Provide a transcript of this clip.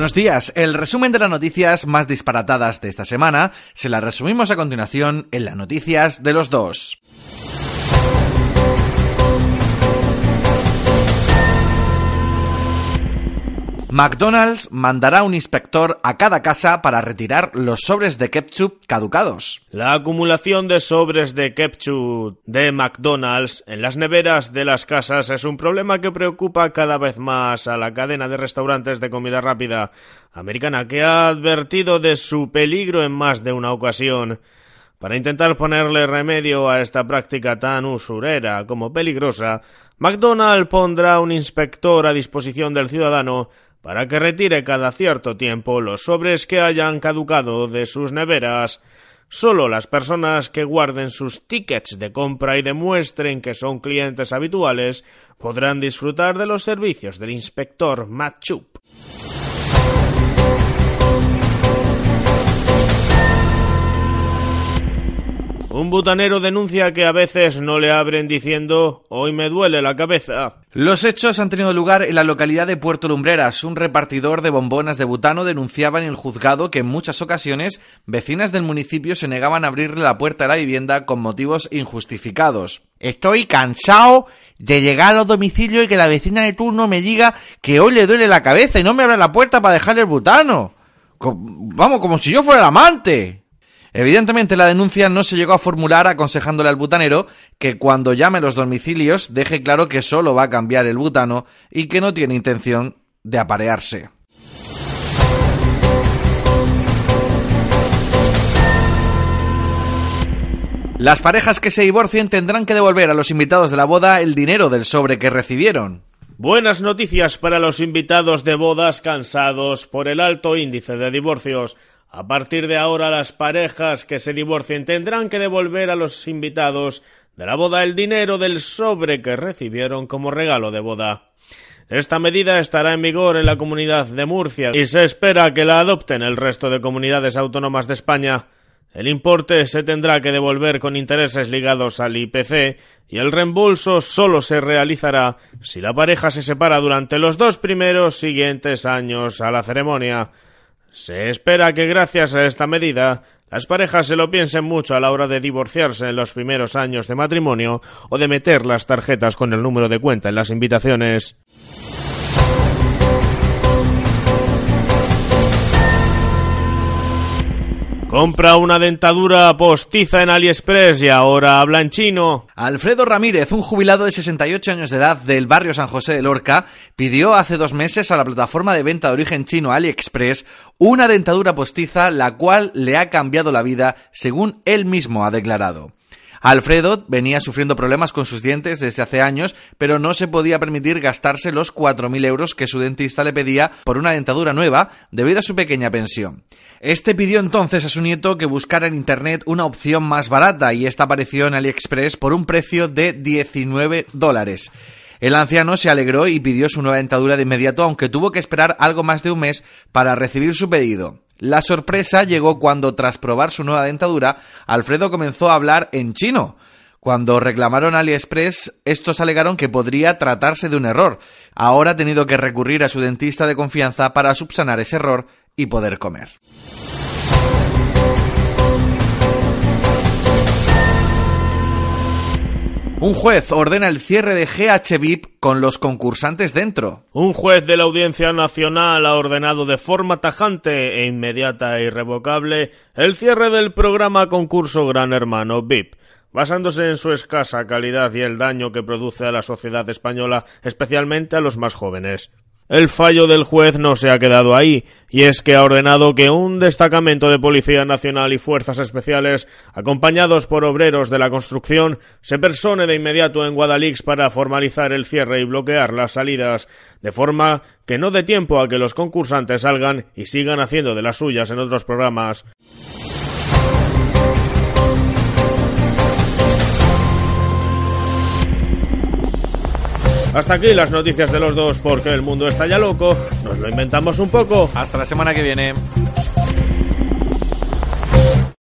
Buenos días. El resumen de las noticias más disparatadas de esta semana se las resumimos a continuación en las noticias de los dos. McDonald's mandará un inspector a cada casa para retirar los sobres de ketchup caducados. La acumulación de sobres de ketchup de McDonald's en las neveras de las casas es un problema que preocupa cada vez más a la cadena de restaurantes de comida rápida americana que ha advertido de su peligro en más de una ocasión. Para intentar ponerle remedio a esta práctica tan usurera como peligrosa, McDonald's pondrá un inspector a disposición del ciudadano para que retire cada cierto tiempo los sobres que hayan caducado de sus neveras. Solo las personas que guarden sus tickets de compra y demuestren que son clientes habituales podrán disfrutar de los servicios del inspector Matt Un butanero denuncia que a veces no le abren diciendo hoy me duele la cabeza. Los hechos han tenido lugar en la localidad de Puerto Lumbreras. Un repartidor de bombonas de butano denunciaba en el juzgado que en muchas ocasiones vecinas del municipio se negaban a abrirle la puerta a la vivienda con motivos injustificados. Estoy cansado de llegar a los domicilios y que la vecina de turno me diga que hoy le duele la cabeza y no me abra la puerta para dejarle el butano. Vamos, como si yo fuera el amante. Evidentemente la denuncia no se llegó a formular aconsejándole al butanero que cuando llame los domicilios deje claro que solo va a cambiar el butano y que no tiene intención de aparearse. Las parejas que se divorcien tendrán que devolver a los invitados de la boda el dinero del sobre que recibieron. Buenas noticias para los invitados de bodas cansados por el alto índice de divorcios. A partir de ahora las parejas que se divorcien tendrán que devolver a los invitados de la boda el dinero del sobre que recibieron como regalo de boda. Esta medida estará en vigor en la comunidad de Murcia y se espera que la adopten el resto de comunidades autónomas de España. El importe se tendrá que devolver con intereses ligados al IPC y el reembolso solo se realizará si la pareja se separa durante los dos primeros siguientes años a la ceremonia. Se espera que gracias a esta medida las parejas se lo piensen mucho a la hora de divorciarse en los primeros años de matrimonio o de meter las tarjetas con el número de cuenta en las invitaciones. Compra una dentadura postiza en AliExpress y ahora habla en chino. Alfredo Ramírez, un jubilado de 68 años de edad del barrio San José de Lorca, pidió hace dos meses a la plataforma de venta de origen chino AliExpress una dentadura postiza la cual le ha cambiado la vida, según él mismo ha declarado. Alfredo venía sufriendo problemas con sus dientes desde hace años, pero no se podía permitir gastarse los 4.000 euros que su dentista le pedía por una dentadura nueva debido a su pequeña pensión. Este pidió entonces a su nieto que buscara en internet una opción más barata y esta apareció en AliExpress por un precio de 19 dólares. El anciano se alegró y pidió su nueva dentadura de inmediato, aunque tuvo que esperar algo más de un mes para recibir su pedido. La sorpresa llegó cuando, tras probar su nueva dentadura, Alfredo comenzó a hablar en chino. Cuando reclamaron AliExpress, estos alegaron que podría tratarse de un error. Ahora ha tenido que recurrir a su dentista de confianza para subsanar ese error y poder comer. Un juez ordena el cierre de GH con los concursantes dentro. Un juez de la Audiencia Nacional ha ordenado de forma tajante e inmediata e irrevocable el cierre del programa concurso Gran Hermano VIP basándose en su escasa calidad y el daño que produce a la sociedad española, especialmente a los más jóvenes. El fallo del juez no se ha quedado ahí, y es que ha ordenado que un destacamento de Policía Nacional y Fuerzas Especiales, acompañados por obreros de la construcción, se persone de inmediato en Guadalix para formalizar el cierre y bloquear las salidas, de forma que no dé tiempo a que los concursantes salgan y sigan haciendo de las suyas en otros programas. Hasta aquí las noticias de los dos porque el mundo está ya loco. Nos lo inventamos un poco. Hasta la semana que viene.